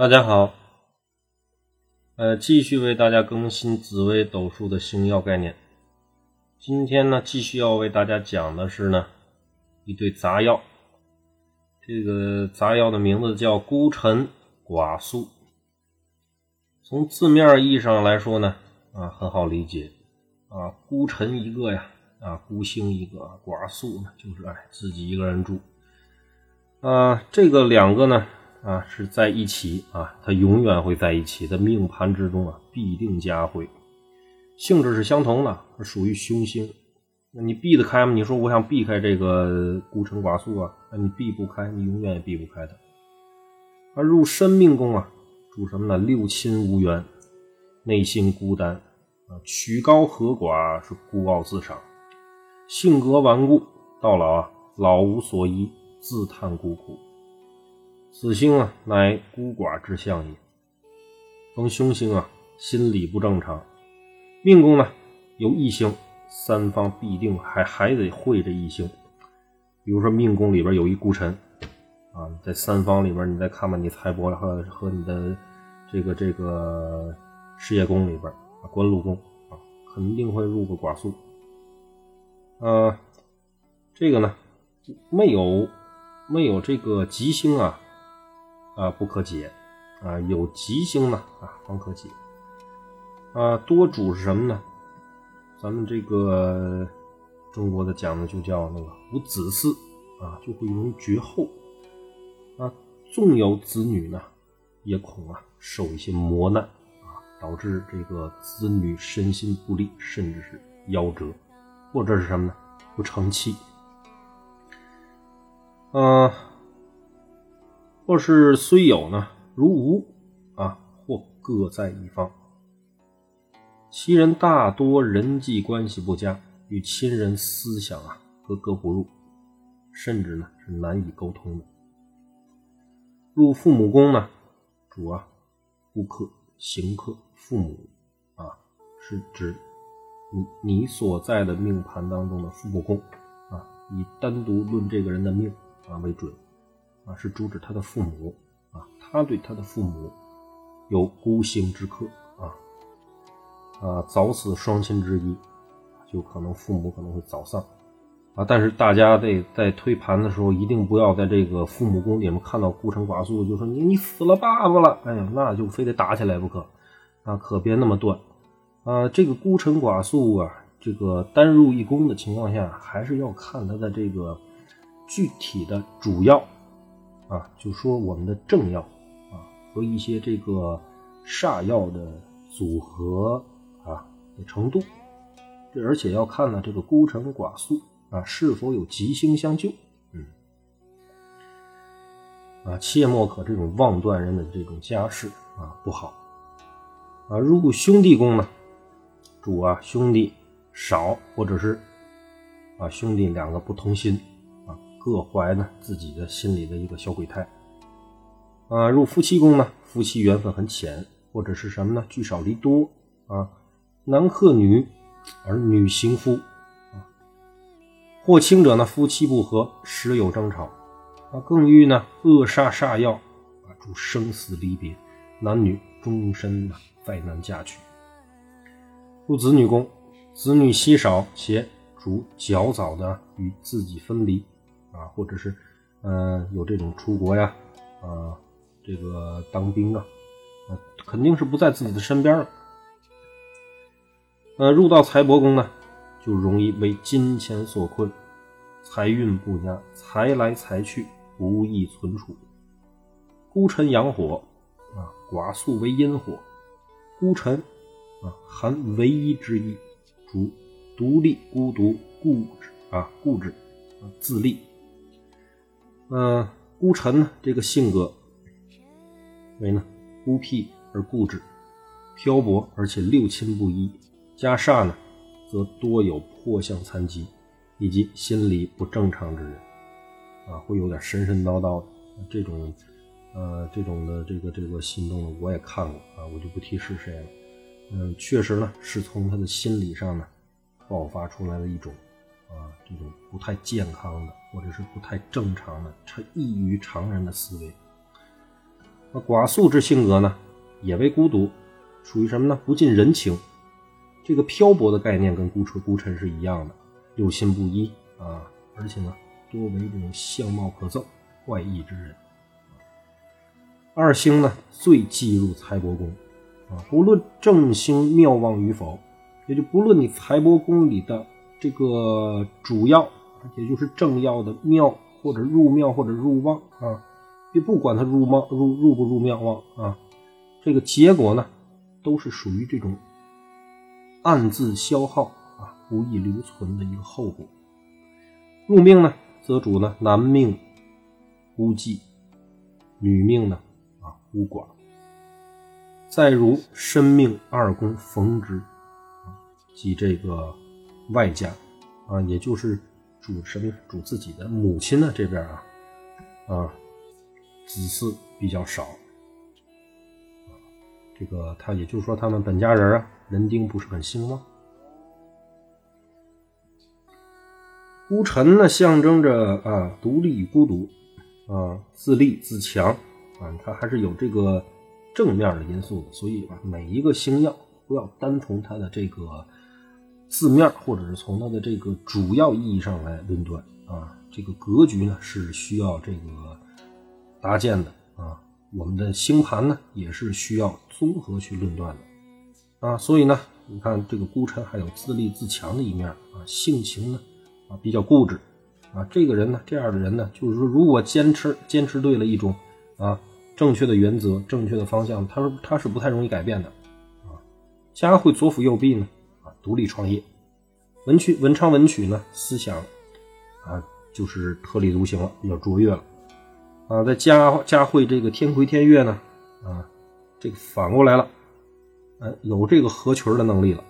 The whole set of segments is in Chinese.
大家好，呃，继续为大家更新紫微斗数的星耀概念。今天呢，继续要为大家讲的是呢一对杂药。这个杂药的名字叫孤辰寡宿。从字面意义上来说呢，啊，很好理解啊，孤辰一个呀，啊，孤星一个，寡宿呢就是哎自己一个人住。啊，这个两个呢。啊，是在一起啊，他永远会在一起的命盘之中啊，必定加会。性质是相同的，它属于凶星。那你避得开吗？你说我想避开这个孤辰寡宿啊，那你避不开，你永远也避不开的。而入申命宫啊，主什么呢？六亲无缘，内心孤单啊，曲高和寡，是孤傲自赏，性格顽固，到老啊，老无所依，自叹孤苦。此星啊，乃孤寡之相也。逢凶星啊，心理不正常。命宫呢有异星，三方必定还还得会这异星。比如说命宫里边有一孤辰啊，在三方里边，你再看看你财帛和和你的这个这个事业宫里边啊，官禄宫啊，肯定会入个寡宿。呃，这个呢没有没有这个吉星啊。啊，不可解，啊，有吉星呢，啊，方可解，啊，多主是什么呢？咱们这个中国的讲的就叫那个无子嗣，啊，就会容易绝后，啊，纵有子女呢，也恐啊受一些磨难，啊，导致这个子女身心不利，甚至是夭折，或者是什么呢？不成器，嗯。或是虽有呢，如无啊，或各在一方。其人大多人际关系不佳，与亲人思想啊格格不入，甚至呢是难以沟通的。入父母宫呢，主啊，顾客行客父母啊，是指你你所在的命盘当中的父母宫啊，以单独论这个人的命啊为准。啊，是主指他的父母啊，他对他的父母有孤星之克啊啊，早死双亲之一，就可能父母可能会早丧啊。但是大家在在推盘的时候，一定不要在这个父母宫里面看到孤臣寡宿，就说你你死了爸爸了，哎呀，那就非得打起来不可啊，可别那么断啊。这个孤臣寡宿啊，这个单入一宫的情况下，还是要看他的这个具体的主要。啊，就说我们的正药啊和一些这个煞药的组合啊的程度，这而且要看呢这个孤臣寡宿啊是否有吉星相救，嗯，啊切莫可这种妄断人的这种家事啊不好啊。如果兄弟宫呢，主啊兄弟少或者是啊兄弟两个不同心。各怀呢自己的心里的一个小鬼胎，啊，入夫妻宫呢，夫妻缘分很浅，或者是什么呢？聚少离多啊，男克女，而女行夫啊，或轻者呢，夫妻不和，时有争吵啊，更遇呢恶煞煞药啊，主生死离别，男女终身呢再难嫁娶。入子女宫，子女稀少且主较早的与自己分离。啊，或者是，呃，有这种出国呀，啊，这个当兵啊，呃，肯定是不在自己的身边了。呃，入到财帛宫呢，就容易为金钱所困，财运不佳，财来财去，不易存储。孤辰阳火，啊，寡宿为阴火，孤辰，啊，含唯一之意，主独立、孤独、固执啊，固执，啊，自立。嗯，孤臣呢，这个性格为呢孤僻而固执，漂泊，而且六亲不依。加煞呢，则多有破相残疾，以及心理不正常之人，啊，会有点神神叨叨的这种，呃，这种的这个这个心动的我也看过啊，我就不提是谁了。嗯，确实呢，是从他的心理上呢爆发出来的一种。啊，这种不太健康的，或者是不太正常的，超异于常人的思维。那寡宿之性格呢，也为孤独，属于什么呢？不近人情。这个漂泊的概念跟孤纯孤臣是一样的，六心不一啊，而且呢，多为这种相貌可憎、怪异之人。二星呢，最忌入财帛宫啊，不论正星庙旺与否，也就不论你财帛宫里的这个主要，也就是正要的庙或者入庙或者入旺啊，也不管他入庙入入不入庙旺啊，这个结果呢，都是属于这种。暗自消耗啊，不易留存的一个后果。入命呢，则主呢男命孤寂，女命呢啊孤寡。再如身命二宫逢之，即这个外家啊，也就是主什么主自己的母亲呢这边啊啊子嗣比较少。这个他也就是说他们本家人啊。人丁不是很兴旺，孤臣呢象征着啊独立孤独，啊自立自强啊，他还是有这个正面的因素的。所以啊，每一个星耀不要单从他的这个字面或者是从它的这个主要意义上来论断啊。这个格局呢是需要这个搭建的啊，我们的星盘呢也是需要综合去论断的。啊，所以呢，你看这个孤臣还有自立自强的一面啊，性情呢啊比较固执啊，这个人呢，这样的人呢，就是说如果坚持坚持对了一种啊正确的原则、正确的方向，他说他是不太容易改变的啊。家会左辅右弼呢，独立创业，文曲文昌文曲呢，思想啊就是特立独行了，比较卓越了啊。在家家会这个天魁天月呢啊，这个反过来了。哎，有这个合群的能力了，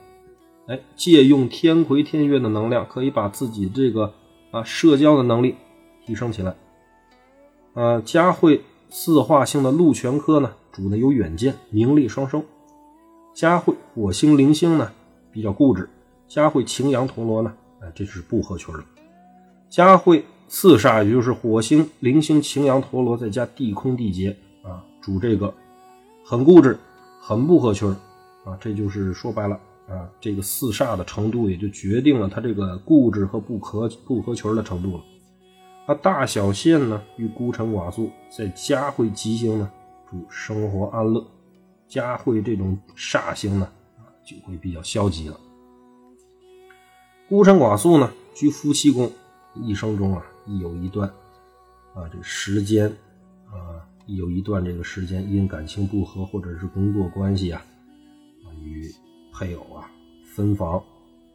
哎，借用天魁天月的能量，可以把自己这个啊社交的能力提升起来。呃，嘉会四化星的禄全科呢，主呢有远见，名利双收。嘉会火星灵星呢比较固执，嘉慧擎羊陀罗呢，哎，这是不合群的。嘉慧四煞，也就是火星灵星擎羊陀罗再加地空地劫啊，主这个很固执，很不合群。啊，这就是说白了啊，这个四煞的程度也就决定了他这个固执和不合不合群的程度了。那大小限呢，与孤臣寡宿在家会吉星呢，主生活安乐；嘉慧这种煞星呢，就会比较消极了。孤臣寡宿呢，居夫妻宫，一生中啊，亦有一段啊，这时间啊，亦有一段这个时间因感情不和或者是工作关系啊。与配偶啊分房，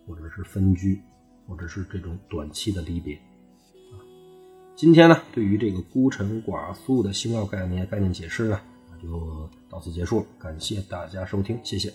或者是分居，或者是这种短期的离别。今天呢，对于这个孤臣寡宿的星耀概念概念解释呢，就到此结束了。感谢大家收听，谢谢。